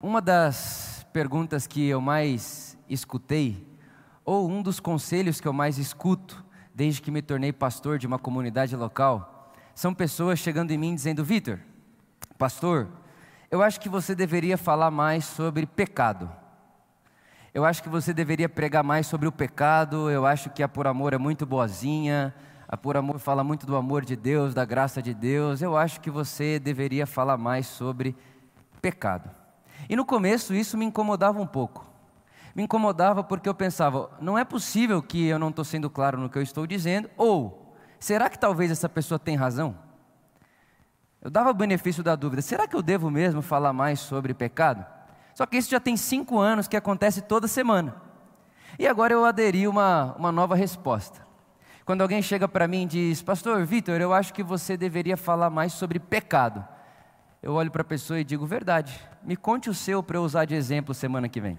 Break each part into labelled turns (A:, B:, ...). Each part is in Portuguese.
A: Uma das perguntas que eu mais escutei, ou um dos conselhos que eu mais escuto desde que me tornei pastor de uma comunidade local, são pessoas chegando em mim dizendo: Vitor, pastor, eu acho que você deveria falar mais sobre pecado. Eu acho que você deveria pregar mais sobre o pecado. Eu acho que a Por Amor é muito boazinha. A Por Amor fala muito do amor de Deus, da graça de Deus. Eu acho que você deveria falar mais sobre pecado. E no começo isso me incomodava um pouco. Me incomodava porque eu pensava, não é possível que eu não estou sendo claro no que eu estou dizendo, ou será que talvez essa pessoa tem razão? Eu dava o benefício da dúvida, será que eu devo mesmo falar mais sobre pecado? Só que isso já tem cinco anos que acontece toda semana. E agora eu aderi uma, uma nova resposta. Quando alguém chega para mim e diz, Pastor Vitor, eu acho que você deveria falar mais sobre pecado eu olho para a pessoa e digo: verdade, me conte o seu para eu usar de exemplo semana que vem.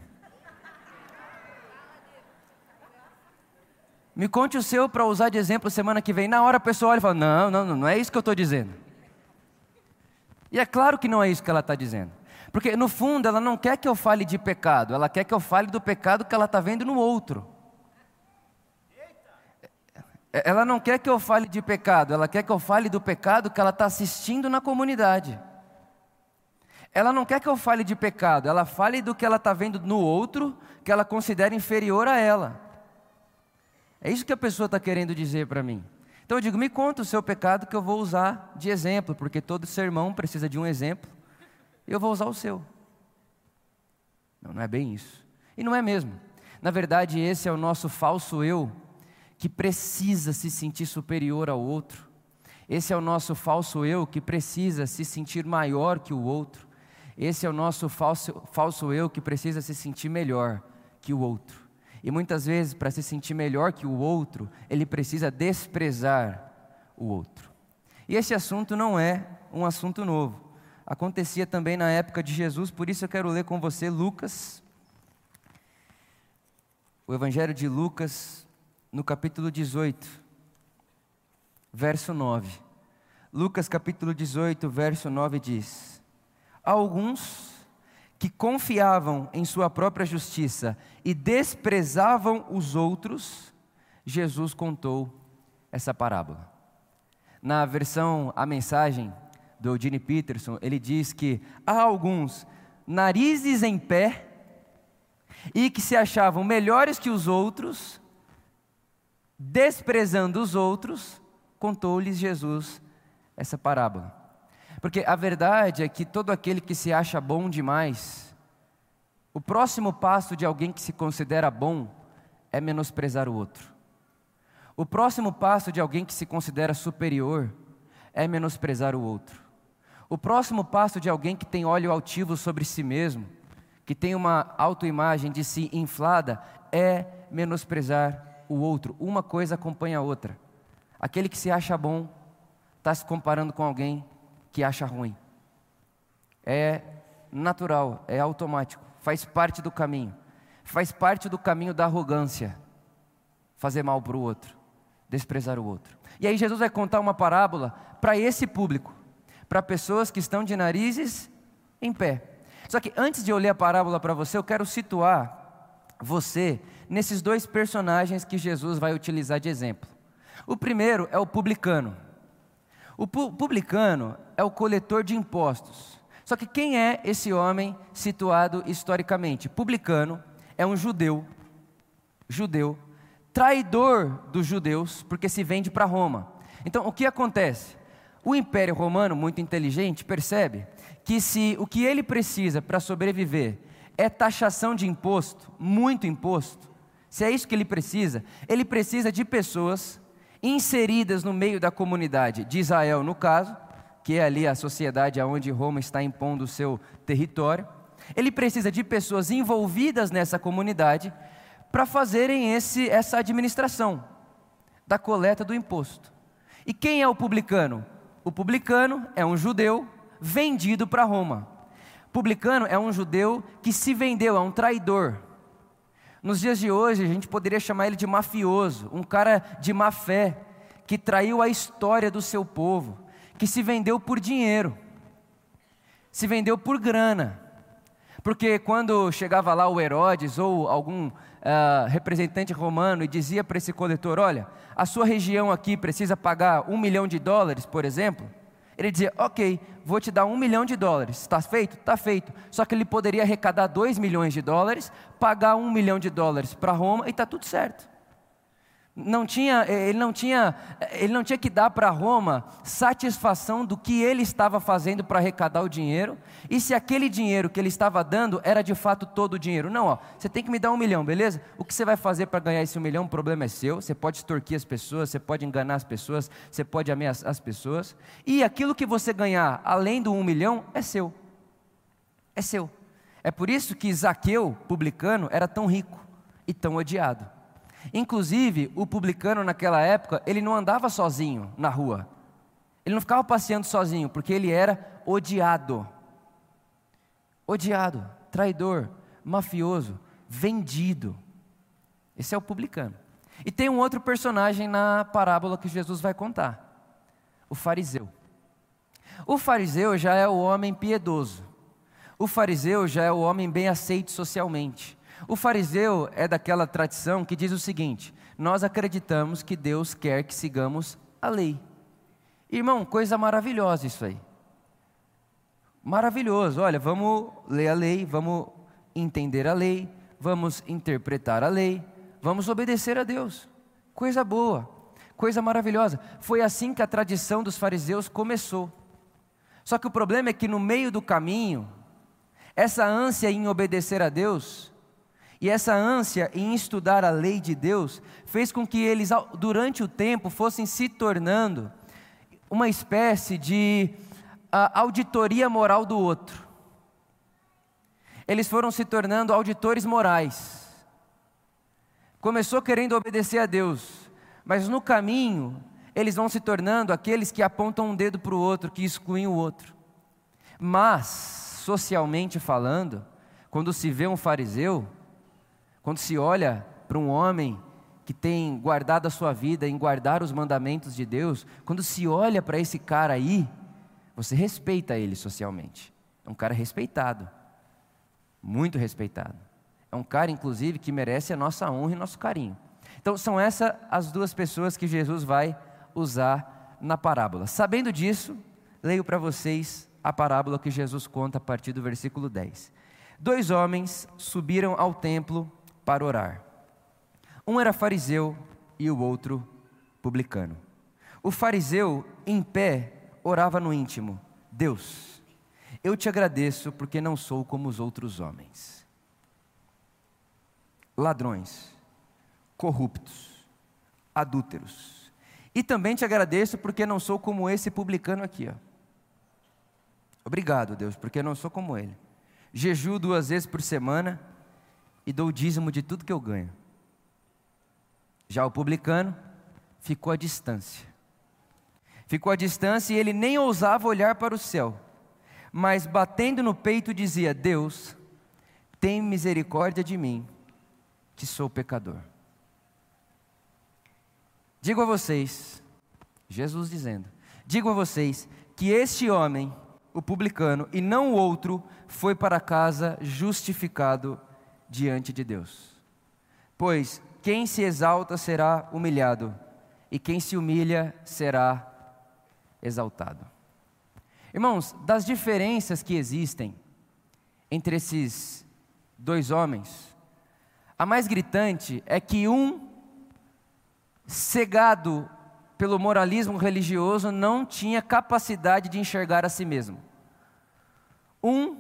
A: Me conte o seu para usar de exemplo semana que vem. Na hora a pessoa olha e fala: não, não, não é isso que eu estou dizendo. E é claro que não é isso que ela está dizendo. Porque no fundo ela não quer que eu fale de pecado, ela quer que eu fale do pecado que ela está vendo no outro. Ela não quer que eu fale de pecado, ela quer que eu fale do pecado que ela está assistindo na comunidade. Ela não quer que eu fale de pecado, ela fale do que ela está vendo no outro, que ela considera inferior a ela. É isso que a pessoa está querendo dizer para mim. Então eu digo, me conta o seu pecado que eu vou usar de exemplo, porque todo sermão precisa de um exemplo, e eu vou usar o seu. Não, não é bem isso. E não é mesmo. Na verdade, esse é o nosso falso eu, que precisa se sentir superior ao outro. Esse é o nosso falso eu que precisa se sentir maior que o outro. Esse é o nosso falso, falso eu que precisa se sentir melhor que o outro. E muitas vezes, para se sentir melhor que o outro, ele precisa desprezar o outro. E esse assunto não é um assunto novo. Acontecia também na época de Jesus, por isso eu quero ler com você Lucas, o Evangelho de Lucas, no capítulo 18, verso 9. Lucas capítulo 18, verso 9 diz: alguns que confiavam em sua própria justiça e desprezavam os outros, Jesus contou essa parábola. Na versão A Mensagem, do Eugene Peterson, ele diz que há alguns narizes em pé e que se achavam melhores que os outros, desprezando os outros, contou-lhes Jesus essa parábola. Porque a verdade é que todo aquele que se acha bom demais, o próximo passo de alguém que se considera bom é menosprezar o outro. O próximo passo de alguém que se considera superior é menosprezar o outro. O próximo passo de alguém que tem óleo altivo sobre si mesmo, que tem uma autoimagem de si inflada, é menosprezar o outro. Uma coisa acompanha a outra. Aquele que se acha bom está se comparando com alguém que acha ruim. É natural, é automático, faz parte do caminho. Faz parte do caminho da arrogância. Fazer mal para o outro, desprezar o outro. E aí Jesus vai contar uma parábola para esse público, para pessoas que estão de narizes em pé. Só que antes de eu ler a parábola para você, eu quero situar você nesses dois personagens que Jesus vai utilizar de exemplo. O primeiro é o publicano. O publicano é o coletor de impostos. Só que quem é esse homem situado historicamente? Publicano é um judeu, judeu, traidor dos judeus, porque se vende para Roma. Então, o que acontece? O Império Romano, muito inteligente, percebe que se o que ele precisa para sobreviver é taxação de imposto, muito imposto, se é isso que ele precisa, ele precisa de pessoas inseridas no meio da comunidade de Israel, no caso, que é ali a sociedade aonde Roma está impondo o seu território. Ele precisa de pessoas envolvidas nessa comunidade para fazerem esse, essa administração da coleta do imposto. E quem é o publicano? O publicano é um judeu vendido para Roma. Publicano é um judeu que se vendeu, é um traidor. Nos dias de hoje, a gente poderia chamar ele de mafioso, um cara de má fé, que traiu a história do seu povo, que se vendeu por dinheiro, se vendeu por grana. Porque quando chegava lá o Herodes ou algum uh, representante romano e dizia para esse coletor: Olha, a sua região aqui precisa pagar um milhão de dólares, por exemplo. Ele dizia: Ok, vou te dar um milhão de dólares. Está feito? Está feito. Só que ele poderia arrecadar dois milhões de dólares, pagar um milhão de dólares para Roma e está tudo certo não tinha, ele, não tinha, ele não tinha que dar para Roma satisfação do que ele estava fazendo para arrecadar o dinheiro, e se aquele dinheiro que ele estava dando era de fato todo o dinheiro. Não, ó, você tem que me dar um milhão, beleza? O que você vai fazer para ganhar esse um milhão? O problema é seu. Você pode extorquir as pessoas, você pode enganar as pessoas, você pode ameaçar as pessoas, e aquilo que você ganhar além do um milhão é seu. É seu. É por isso que Zaqueu, publicano, era tão rico e tão odiado. Inclusive, o publicano naquela época, ele não andava sozinho na rua. Ele não ficava passeando sozinho, porque ele era odiado. Odiado, traidor, mafioso, vendido. Esse é o publicano. E tem um outro personagem na parábola que Jesus vai contar: o fariseu. O fariseu já é o homem piedoso. O fariseu já é o homem bem aceito socialmente. O fariseu é daquela tradição que diz o seguinte: nós acreditamos que Deus quer que sigamos a lei. Irmão, coisa maravilhosa isso aí. Maravilhoso. Olha, vamos ler a lei, vamos entender a lei, vamos interpretar a lei, vamos obedecer a Deus. Coisa boa, coisa maravilhosa. Foi assim que a tradição dos fariseus começou. Só que o problema é que no meio do caminho, essa ânsia em obedecer a Deus e essa ânsia em estudar a lei de Deus fez com que eles, durante o tempo, fossem se tornando uma espécie de auditoria moral do outro. Eles foram se tornando auditores morais. Começou querendo obedecer a Deus, mas no caminho eles vão se tornando aqueles que apontam um dedo para o outro, que excluem o outro. Mas, socialmente falando, quando se vê um fariseu, quando se olha para um homem que tem guardado a sua vida em guardar os mandamentos de Deus, quando se olha para esse cara aí, você respeita ele socialmente. É um cara respeitado, muito respeitado. É um cara, inclusive, que merece a nossa honra e nosso carinho. Então, são essas as duas pessoas que Jesus vai usar na parábola. Sabendo disso, leio para vocês a parábola que Jesus conta a partir do versículo 10. Dois homens subiram ao templo para orar. Um era fariseu e o outro publicano. O fariseu, em pé, orava no íntimo: Deus, eu te agradeço porque não sou como os outros homens. Ladrões, corruptos, adúlteros. E também te agradeço porque não sou como esse publicano aqui. Ó. Obrigado, Deus, porque não sou como ele. Jejuo duas vezes por semana e dou o dízimo de tudo que eu ganho. Já o publicano ficou à distância. Ficou à distância e ele nem ousava olhar para o céu, mas batendo no peito dizia: Deus, tem misericórdia de mim, que sou pecador. Digo a vocês, Jesus dizendo: Digo a vocês que este homem, o publicano, e não o outro, foi para casa justificado diante de Deus. Pois quem se exalta será humilhado, e quem se humilha será exaltado. Irmãos, das diferenças que existem entre esses dois homens, a mais gritante é que um, cegado pelo moralismo religioso, não tinha capacidade de enxergar a si mesmo. Um,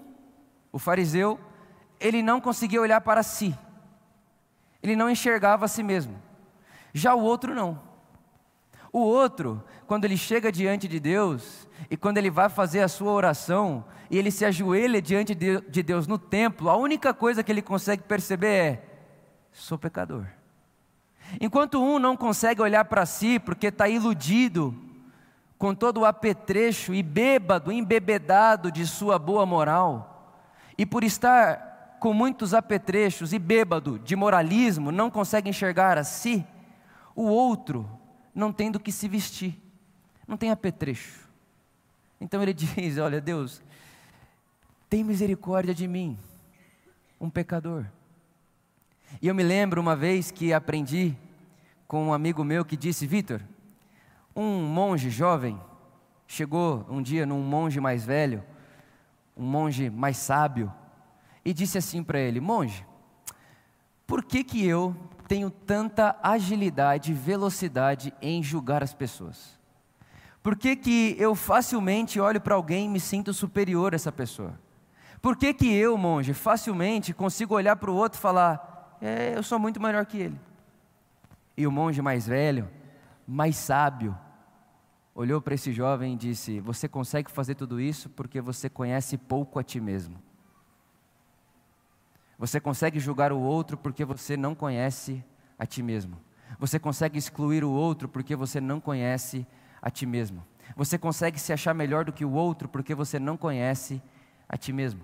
A: o fariseu, ele não conseguia olhar para si, ele não enxergava a si mesmo. Já o outro não. O outro, quando ele chega diante de Deus, e quando ele vai fazer a sua oração, e ele se ajoelha diante de Deus no templo, a única coisa que ele consegue perceber é: sou pecador. Enquanto um não consegue olhar para si, porque está iludido com todo o apetrecho e bêbado, embebedado de sua boa moral, e por estar com muitos apetrechos e bêbado de moralismo, não consegue enxergar a si, o outro não tem do que se vestir, não tem apetrecho. Então ele diz: Olha, Deus, tem misericórdia de mim, um pecador. E eu me lembro uma vez que aprendi com um amigo meu que disse: Vitor, um monge jovem chegou um dia num monge mais velho, um monge mais sábio, e disse assim para ele: Monge, por que, que eu tenho tanta agilidade e velocidade em julgar as pessoas? Por que, que eu facilmente olho para alguém e me sinto superior a essa pessoa? Por que, que eu, monge, facilmente consigo olhar para o outro e falar, é, eu sou muito melhor que ele? E o monge mais velho, mais sábio, olhou para esse jovem e disse: Você consegue fazer tudo isso porque você conhece pouco a ti mesmo. Você consegue julgar o outro porque você não conhece a ti mesmo. Você consegue excluir o outro porque você não conhece a ti mesmo. Você consegue se achar melhor do que o outro porque você não conhece a ti mesmo.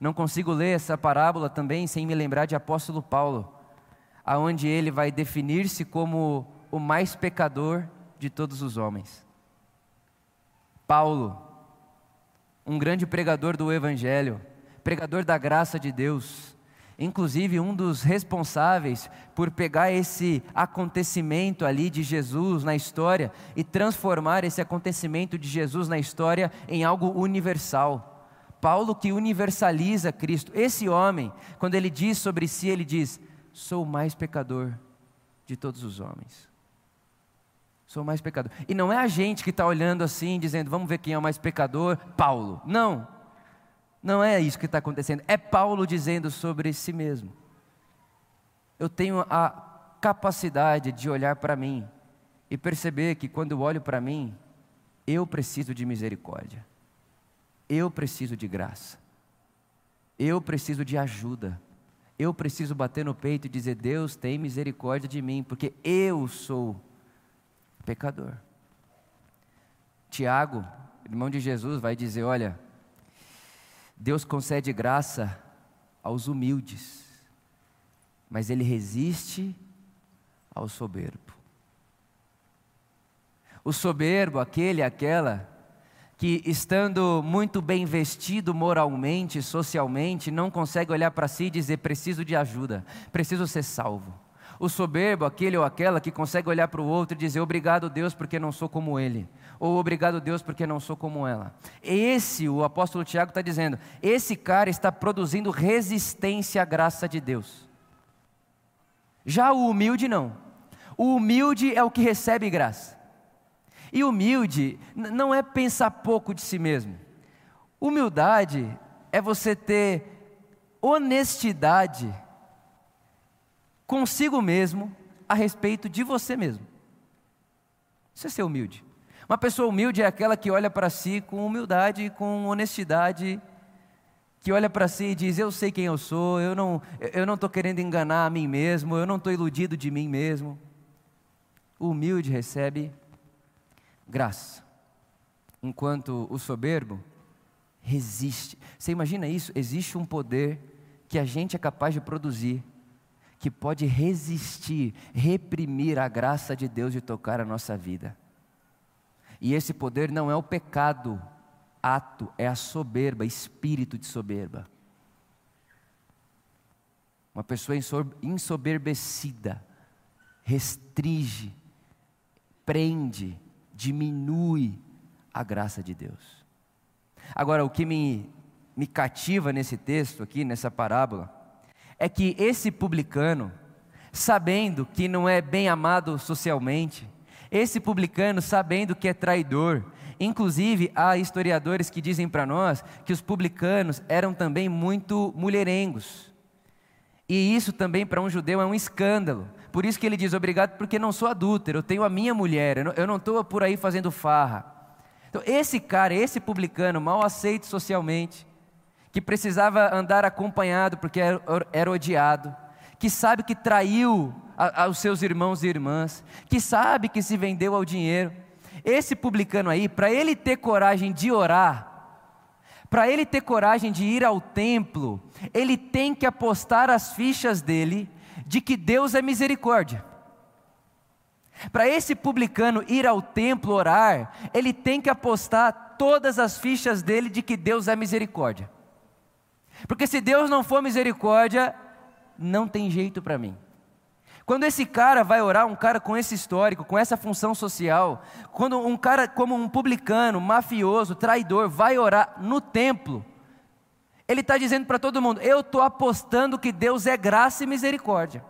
A: Não consigo ler essa parábola também sem me lembrar de apóstolo Paulo, aonde ele vai definir-se como o mais pecador de todos os homens. Paulo, um grande pregador do evangelho, pregador da graça de Deus, inclusive um dos responsáveis por pegar esse acontecimento ali de Jesus na história e transformar esse acontecimento de Jesus na história em algo universal. Paulo que universaliza Cristo. Esse homem, quando ele diz sobre si, ele diz: Sou o mais pecador de todos os homens. Sou o mais pecador. E não é a gente que está olhando assim, dizendo, vamos ver quem é o mais pecador, Paulo. Não. Não é isso que está acontecendo. É Paulo dizendo sobre si mesmo. Eu tenho a capacidade de olhar para mim e perceber que quando eu olho para mim, eu preciso de misericórdia. Eu preciso de graça. Eu preciso de ajuda. Eu preciso bater no peito e dizer: Deus tem misericórdia de mim, porque eu sou pecador. Tiago, irmão de Jesus, vai dizer: Olha, Deus concede graça aos humildes, mas Ele resiste ao soberbo. O soberbo, aquele, aquela, que estando muito bem vestido moralmente, socialmente, não consegue olhar para si e dizer: preciso de ajuda, preciso ser salvo. O soberbo, aquele ou aquela que consegue olhar para o outro e dizer: obrigado, Deus, porque não sou como ele ou obrigado Deus porque não sou como ela. Esse, o apóstolo Tiago está dizendo, esse cara está produzindo resistência à graça de Deus. Já o humilde não. O humilde é o que recebe graça. E humilde não é pensar pouco de si mesmo. Humildade é você ter honestidade consigo mesmo a respeito de você mesmo. Isso é ser humilde. Uma pessoa humilde é aquela que olha para si com humildade, com honestidade, que olha para si e diz: Eu sei quem eu sou, eu não eu não estou querendo enganar a mim mesmo, eu não estou iludido de mim mesmo. O humilde recebe graça, enquanto o soberbo resiste. Você imagina isso? Existe um poder que a gente é capaz de produzir, que pode resistir, reprimir a graça de Deus de tocar a nossa vida. E esse poder não é o pecado, ato, é a soberba, espírito de soberba. Uma pessoa ensoberbecida restringe, prende, diminui a graça de Deus. Agora, o que me, me cativa nesse texto aqui, nessa parábola, é que esse publicano, sabendo que não é bem amado socialmente, esse publicano, sabendo que é traidor, inclusive há historiadores que dizem para nós que os publicanos eram também muito mulherengos. E isso também para um judeu é um escândalo. Por isso que ele diz: Obrigado, porque não sou adúltero, eu tenho a minha mulher, eu não estou por aí fazendo farra. Então, esse cara, esse publicano, mal aceito socialmente, que precisava andar acompanhado porque era, era odiado, que sabe que traiu aos seus irmãos e irmãs, que sabe que se vendeu ao dinheiro. Esse publicano aí, para ele ter coragem de orar, para ele ter coragem de ir ao templo, ele tem que apostar as fichas dele de que Deus é misericórdia. Para esse publicano ir ao templo orar, ele tem que apostar todas as fichas dele de que Deus é misericórdia. Porque se Deus não for misericórdia, não tem jeito para mim. Quando esse cara vai orar, um cara com esse histórico, com essa função social, quando um cara como um publicano, mafioso, traidor, vai orar no templo, ele está dizendo para todo mundo: eu estou apostando que Deus é graça e misericórdia.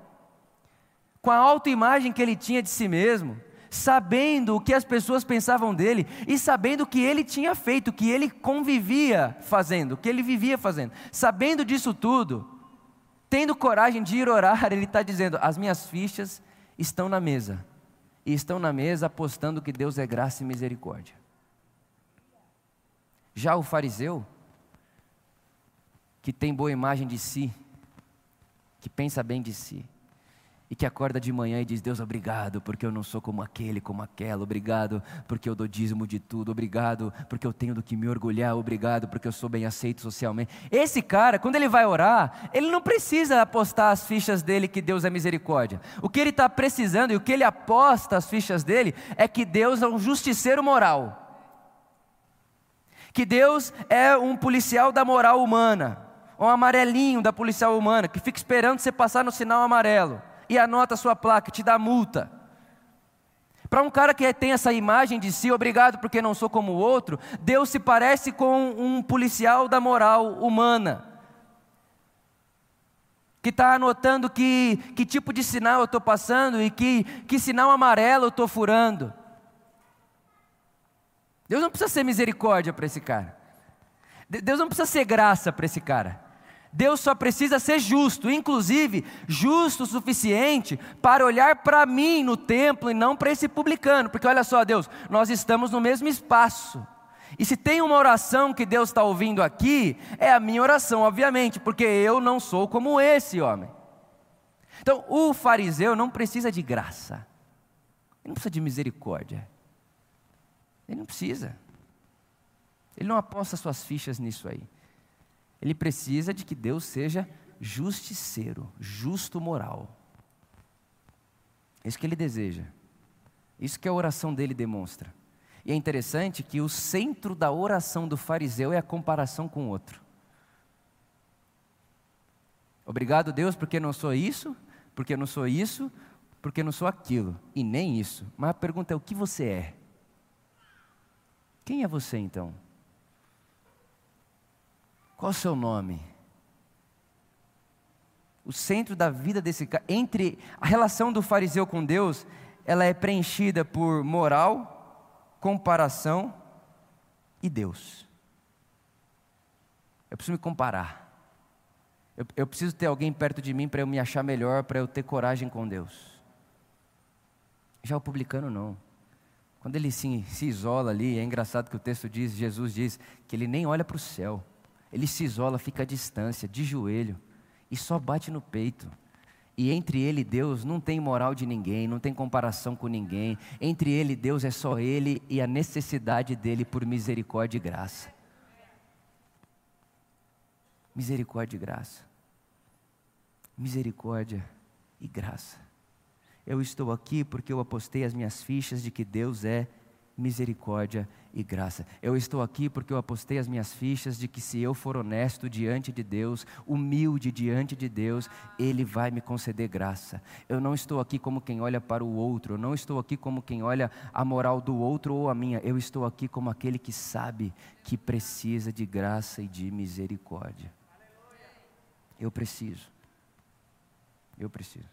A: Com a autoimagem que ele tinha de si mesmo, sabendo o que as pessoas pensavam dele e sabendo o que ele tinha feito, o que ele convivia fazendo, o que ele vivia fazendo, sabendo disso tudo, tendo coragem de ir orar, ele está dizendo: as minhas fichas estão na mesa. E estão na mesa apostando que Deus é graça e misericórdia. Já o fariseu, que tem boa imagem de si, que pensa bem de si, e que acorda de manhã e diz: Deus, obrigado, porque eu não sou como aquele, como aquela, obrigado, porque eu dou dízimo de tudo, obrigado, porque eu tenho do que me orgulhar, obrigado, porque eu sou bem aceito socialmente. Esse cara, quando ele vai orar, ele não precisa apostar as fichas dele que Deus é misericórdia. O que ele está precisando e o que ele aposta as fichas dele é que Deus é um justiceiro moral. Que Deus é um policial da moral humana, um amarelinho da policial humana, que fica esperando você passar no sinal amarelo e anota a sua placa, te dá multa. Para um cara que tem essa imagem de si, obrigado porque não sou como o outro, Deus se parece com um policial da moral humana. Que está anotando que, que tipo de sinal eu estou passando e que, que sinal amarelo eu estou furando. Deus não precisa ser misericórdia para esse cara. Deus não precisa ser graça para esse cara. Deus só precisa ser justo, inclusive justo o suficiente para olhar para mim no templo e não para esse publicano, porque olha só, Deus, nós estamos no mesmo espaço. E se tem uma oração que Deus está ouvindo aqui, é a minha oração, obviamente, porque eu não sou como esse homem. Então, o fariseu não precisa de graça, ele não precisa de misericórdia, ele não precisa, ele não aposta suas fichas nisso aí. Ele precisa de que Deus seja justiceiro, justo moral. É isso que ele deseja. Isso que a oração dele demonstra. E é interessante que o centro da oração do fariseu é a comparação com o outro. Obrigado, Deus, porque não sou isso, porque não sou isso, porque não sou aquilo, e nem isso. Mas a pergunta é: o que você é? Quem é você então? Qual o seu nome? O centro da vida desse cara, entre a relação do fariseu com Deus, ela é preenchida por moral, comparação e Deus. Eu preciso me comparar. Eu, eu preciso ter alguém perto de mim para eu me achar melhor, para eu ter coragem com Deus. Já o publicano não. Quando ele se, se isola ali, é engraçado que o texto diz, Jesus diz, que ele nem olha para o céu. Ele se isola, fica à distância, de joelho, e só bate no peito. E entre ele e Deus não tem moral de ninguém, não tem comparação com ninguém. Entre ele e Deus é só ele e a necessidade dele por misericórdia e graça. Misericórdia e graça. Misericórdia e graça. Eu estou aqui porque eu apostei as minhas fichas de que Deus é misericórdia e graça. Eu estou aqui porque eu apostei as minhas fichas de que se eu for honesto diante de Deus, humilde diante de Deus, Ele vai me conceder graça. Eu não estou aqui como quem olha para o outro, eu não estou aqui como quem olha a moral do outro ou a minha, eu estou aqui como aquele que sabe que precisa de graça e de misericórdia. Eu preciso. Eu preciso.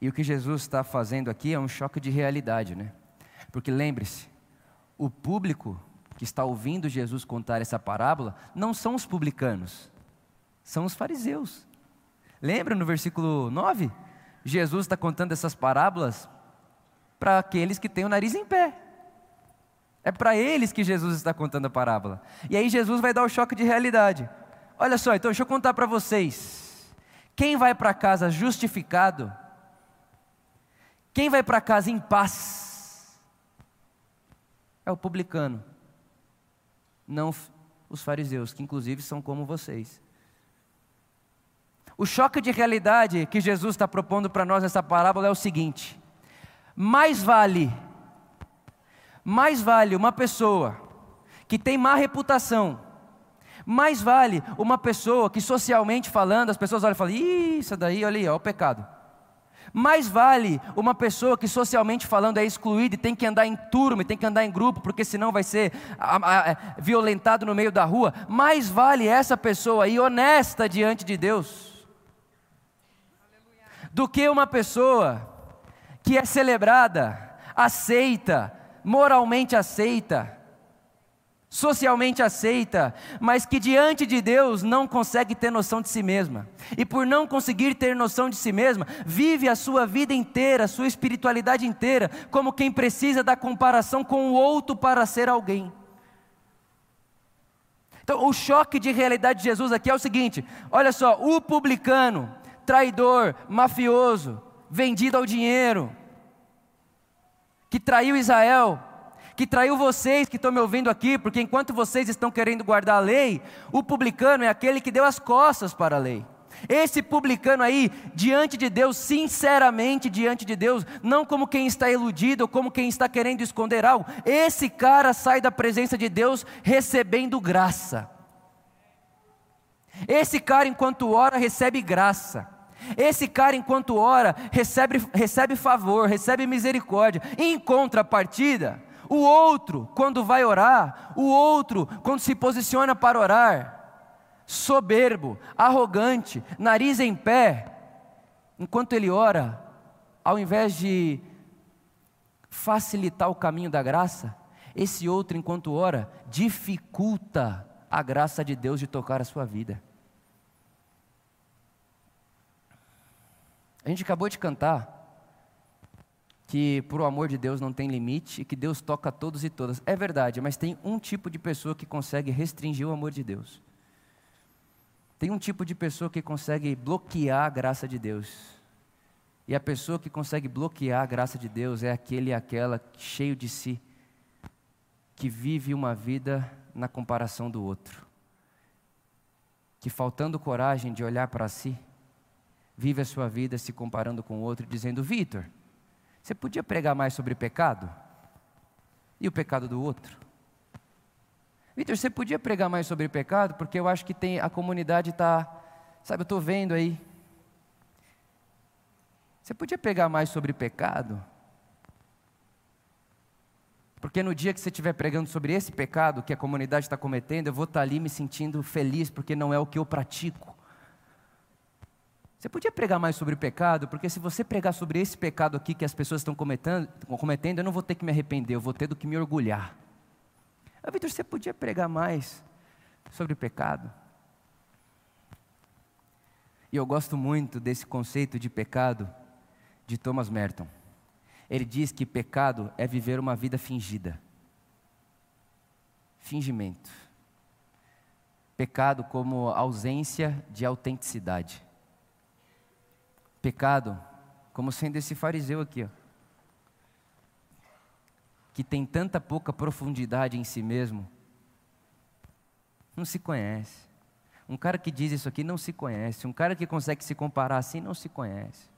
A: E o que Jesus está fazendo aqui é um choque de realidade, né? Porque lembre-se, o público que está ouvindo Jesus contar essa parábola não são os publicanos, são os fariseus. Lembra no versículo 9? Jesus está contando essas parábolas para aqueles que têm o nariz em pé. É para eles que Jesus está contando a parábola. E aí Jesus vai dar o choque de realidade. Olha só, então deixa eu contar para vocês. Quem vai para casa justificado, quem vai para casa em paz, é o publicano, não os fariseus, que inclusive são como vocês. O choque de realidade que Jesus está propondo para nós nessa parábola é o seguinte: mais vale, mais vale uma pessoa que tem má reputação, Mais vale uma pessoa que socialmente falando, as pessoas olham e falam, Ih, isso daí, olha aí, ó, o pecado. Mais vale uma pessoa que socialmente falando é excluída e tem que andar em turma, tem que andar em grupo, porque senão vai ser a, a, violentado no meio da rua. Mais vale essa pessoa aí honesta diante de Deus do que uma pessoa que é celebrada, aceita, moralmente aceita, socialmente aceita, mas que diante de Deus não consegue ter noção de si mesma. E por não conseguir ter noção de si mesma, vive a sua vida inteira, a sua espiritualidade inteira, como quem precisa da comparação com o outro para ser alguém. Então, o choque de realidade de Jesus aqui é o seguinte: olha só, o publicano, traidor, mafioso, vendido ao dinheiro, que traiu Israel, que traiu vocês que estão me ouvindo aqui, porque enquanto vocês estão querendo guardar a lei, o publicano é aquele que deu as costas para a lei. Esse publicano aí, diante de Deus, sinceramente diante de Deus, não como quem está iludido ou como quem está querendo esconder algo, esse cara sai da presença de Deus recebendo graça. Esse cara, enquanto ora, recebe graça. Esse cara, enquanto ora, recebe, recebe favor, recebe misericórdia. Em contrapartida, o outro, quando vai orar, o outro, quando se posiciona para orar, soberbo, arrogante, nariz em pé, enquanto ele ora, ao invés de facilitar o caminho da graça, esse outro, enquanto ora, dificulta a graça de Deus de tocar a sua vida. A gente acabou de cantar que por o amor de Deus não tem limite e que Deus toca todos e todas. É verdade, mas tem um tipo de pessoa que consegue restringir o amor de Deus. Tem um tipo de pessoa que consegue bloquear a graça de Deus. E a pessoa que consegue bloquear a graça de Deus é aquele e aquela cheio de si, que vive uma vida na comparação do outro. Que faltando coragem de olhar para si, vive a sua vida se comparando com o outro, dizendo: Vitor, você podia pregar mais sobre pecado? E o pecado do outro? Vitor, você podia pregar mais sobre pecado? Porque eu acho que tem, a comunidade está, sabe, eu estou vendo aí. Você podia pregar mais sobre pecado? Porque no dia que você estiver pregando sobre esse pecado que a comunidade está cometendo, eu vou estar tá ali me sentindo feliz, porque não é o que eu pratico. Você podia pregar mais sobre pecado, porque se você pregar sobre esse pecado aqui que as pessoas estão cometendo, cometendo eu não vou ter que me arrepender, eu vou ter do que me orgulhar. Ah, Vitor, você podia pregar mais sobre pecado? E eu gosto muito desse conceito de pecado de Thomas Merton. Ele diz que pecado é viver uma vida fingida. Fingimento. Pecado como ausência de autenticidade. Pecado, como sendo esse fariseu aqui, ó, que tem tanta pouca profundidade em si mesmo, não se conhece. Um cara que diz isso aqui não se conhece. Um cara que consegue se comparar assim não se conhece.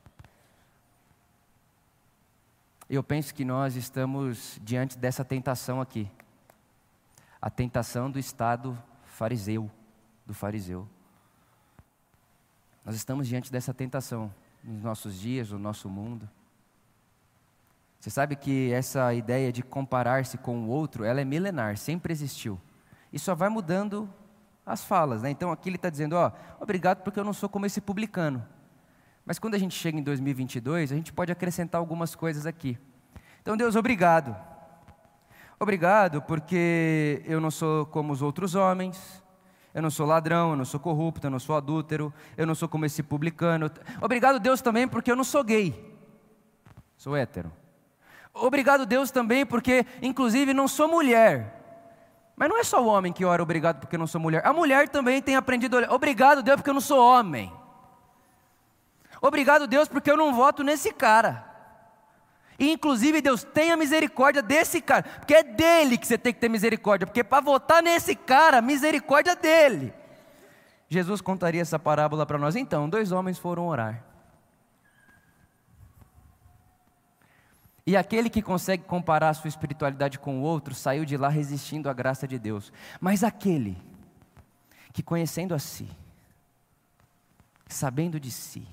A: Eu penso que nós estamos diante dessa tentação aqui. A tentação do estado fariseu, do fariseu. Nós estamos diante dessa tentação nos nossos dias, no nosso mundo. Você sabe que essa ideia de comparar-se com o outro, ela é milenar, sempre existiu. E só vai mudando as falas, né? Então aqui ele está dizendo, ó, obrigado porque eu não sou como esse publicano. Mas quando a gente chega em 2022, a gente pode acrescentar algumas coisas aqui. Então Deus, obrigado. Obrigado porque eu não sou como os outros homens, eu não sou ladrão, eu não sou corrupto, eu não sou adúltero, eu não sou como esse publicano. Obrigado, Deus, também, porque eu não sou gay, sou hétero. Obrigado, Deus, também, porque, inclusive, não sou mulher. Mas não é só o homem que ora obrigado porque não sou mulher. A mulher também tem aprendido a orar. Obrigado, Deus, porque eu não sou homem. Obrigado, Deus, porque eu não voto nesse cara. Inclusive, Deus, tenha misericórdia desse cara, porque é dele que você tem que ter misericórdia, porque para votar nesse cara, misericórdia dele. Jesus contaria essa parábola para nós. Então, dois homens foram orar. E aquele que consegue comparar a sua espiritualidade com o outro saiu de lá resistindo à graça de Deus. Mas aquele que conhecendo a si, sabendo de si,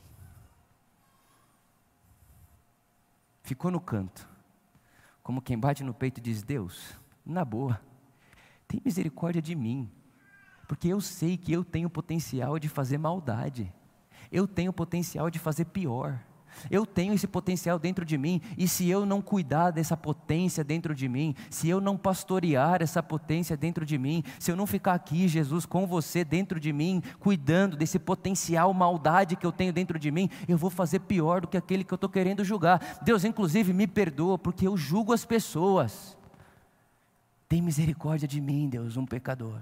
A: ficou no canto, como quem bate no peito e diz: Deus, na boa, tem misericórdia de mim, porque eu sei que eu tenho potencial de fazer maldade, eu tenho potencial de fazer pior. Eu tenho esse potencial dentro de mim, e se eu não cuidar dessa potência dentro de mim, se eu não pastorear essa potência dentro de mim, se eu não ficar aqui, Jesus, com você dentro de mim, cuidando desse potencial maldade que eu tenho dentro de mim, eu vou fazer pior do que aquele que eu estou querendo julgar. Deus, inclusive, me perdoa, porque eu julgo as pessoas. Tem misericórdia de mim, Deus, um pecador.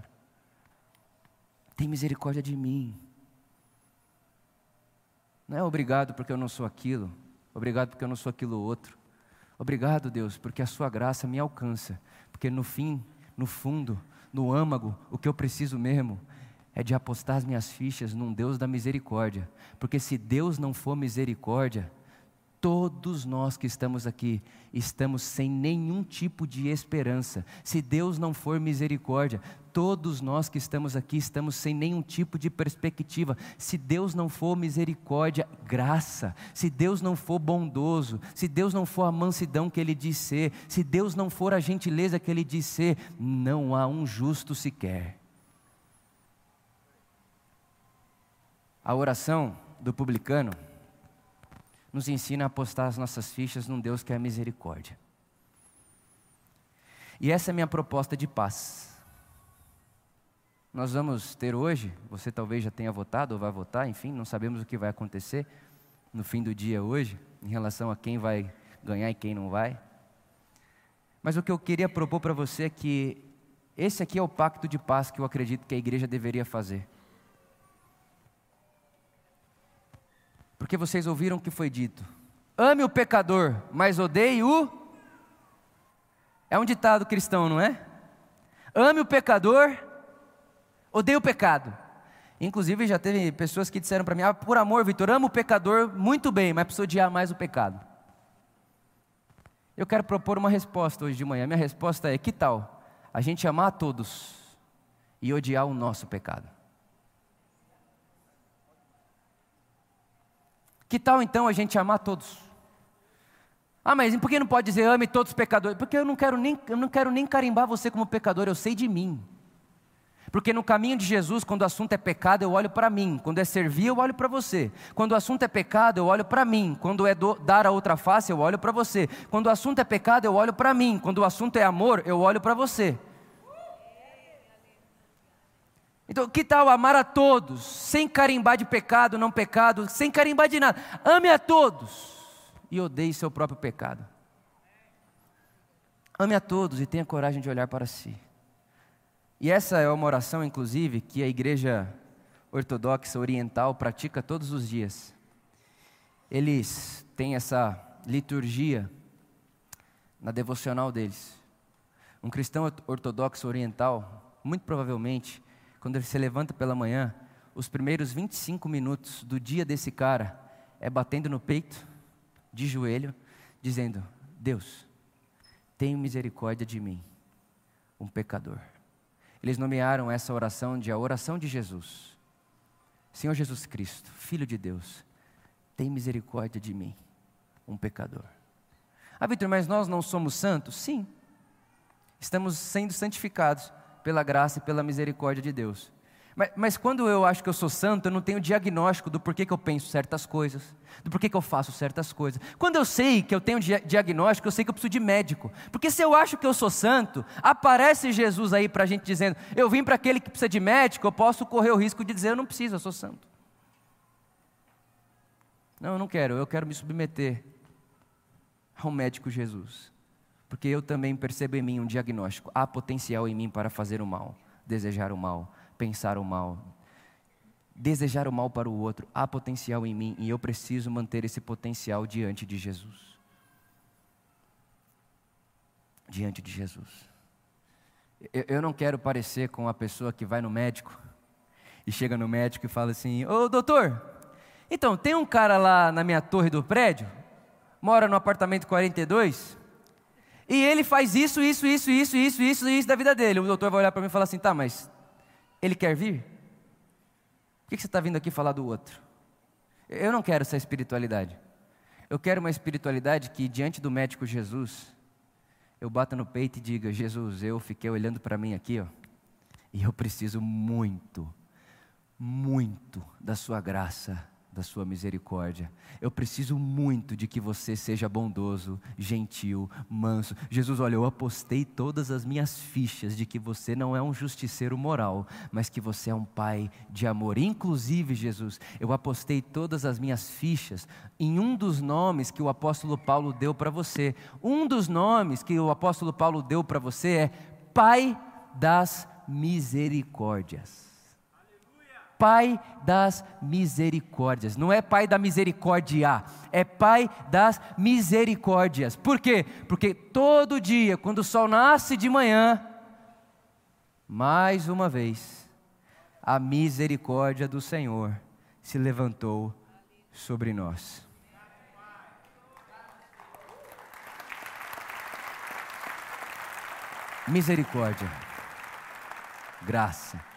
A: Tem misericórdia de mim. Não é obrigado porque eu não sou aquilo, obrigado porque eu não sou aquilo outro. Obrigado, Deus, porque a Sua graça me alcança, porque no fim, no fundo, no âmago, o que eu preciso mesmo é de apostar as minhas fichas num Deus da misericórdia, porque se Deus não for misericórdia, Todos nós que estamos aqui estamos sem nenhum tipo de esperança. Se Deus não for misericórdia, todos nós que estamos aqui estamos sem nenhum tipo de perspectiva. Se Deus não for misericórdia, graça. Se Deus não for bondoso, se Deus não for a mansidão que Ele diz ser, se Deus não for a gentileza que Ele diz ser, não há um justo sequer. A oração do publicano nos ensina a apostar as nossas fichas num Deus que é misericórdia. E essa é a minha proposta de paz. Nós vamos ter hoje, você talvez já tenha votado ou vai votar, enfim, não sabemos o que vai acontecer no fim do dia hoje, em relação a quem vai ganhar e quem não vai. Mas o que eu queria propor para você é que esse aqui é o pacto de paz que eu acredito que a igreja deveria fazer. Porque vocês ouviram o que foi dito: ame o pecador, mas odeie o. É um ditado cristão, não é? Ame o pecador, odeie o pecado. Inclusive, já teve pessoas que disseram para mim: ah, por amor, Vitor, amo o pecador muito bem, mas preciso odiar mais o pecado. Eu quero propor uma resposta hoje de manhã. Minha resposta é: que tal a gente amar a todos e odiar o nosso pecado? Que tal então a gente amar todos? Ah, mas por que não pode dizer ame todos os pecadores? Porque eu não quero nem, eu não quero nem carimbar você como pecador, eu sei de mim. Porque no caminho de Jesus, quando o assunto é pecado, eu olho para mim. Quando é servir, eu olho para você. Quando o assunto é pecado, eu olho para mim. Quando é do, dar a outra face, eu olho para você. Quando o assunto é pecado, eu olho para mim. Quando o assunto é amor, eu olho para você. Então, que tal amar a todos, sem carimbar de pecado, não pecado, sem carimbar de nada? Ame a todos e odeie seu próprio pecado. Ame a todos e tenha coragem de olhar para si. E essa é uma oração, inclusive, que a igreja ortodoxa oriental pratica todos os dias. Eles têm essa liturgia na devocional deles. Um cristão ortodoxo oriental, muito provavelmente, quando ele se levanta pela manhã, os primeiros 25 minutos do dia desse cara é batendo no peito, de joelho, dizendo: Deus, tenha misericórdia de mim, um pecador. Eles nomearam essa oração de a oração de Jesus. Senhor Jesus Cristo, Filho de Deus, tem misericórdia de mim, um pecador. Ah, Vitor, mas nós não somos santos? Sim, estamos sendo santificados pela graça e pela misericórdia de Deus. Mas, mas, quando eu acho que eu sou santo, eu não tenho diagnóstico do porquê que eu penso certas coisas, do porquê que eu faço certas coisas. Quando eu sei que eu tenho diagnóstico, eu sei que eu preciso de médico. Porque se eu acho que eu sou santo, aparece Jesus aí para a gente dizendo: eu vim para aquele que precisa de médico, eu posso correr o risco de dizer: eu não preciso, eu sou santo. Não, eu não quero, eu quero me submeter ao médico Jesus porque eu também percebo em mim um diagnóstico. Há potencial em mim para fazer o mal, desejar o mal, pensar o mal, desejar o mal para o outro. Há potencial em mim e eu preciso manter esse potencial diante de Jesus. Diante de Jesus. Eu não quero parecer com a pessoa que vai no médico e chega no médico e fala assim: Ô doutor, então tem um cara lá na minha torre do prédio, mora no apartamento 42 e ele faz isso, isso, isso, isso, isso, isso, isso da vida dele. O doutor vai olhar para mim e falar assim: tá, mas ele quer vir? Por que você está vindo aqui falar do outro? Eu não quero essa espiritualidade. Eu quero uma espiritualidade que, diante do médico Jesus, eu bata no peito e diga: Jesus, eu fiquei olhando para mim aqui, ó, e eu preciso muito, muito da Sua graça da sua misericórdia. Eu preciso muito de que você seja bondoso, gentil, manso. Jesus, olha, eu apostei todas as minhas fichas de que você não é um justiceiro moral, mas que você é um pai de amor. Inclusive, Jesus, eu apostei todas as minhas fichas em um dos nomes que o apóstolo Paulo deu para você. Um dos nomes que o apóstolo Paulo deu para você é Pai das misericórdias. Pai das misericórdias. Não é Pai da misericórdia, é Pai das misericórdias. Por quê? Porque todo dia, quando o sol nasce de manhã, mais uma vez, a misericórdia do Senhor se levantou sobre nós. Misericórdia, graça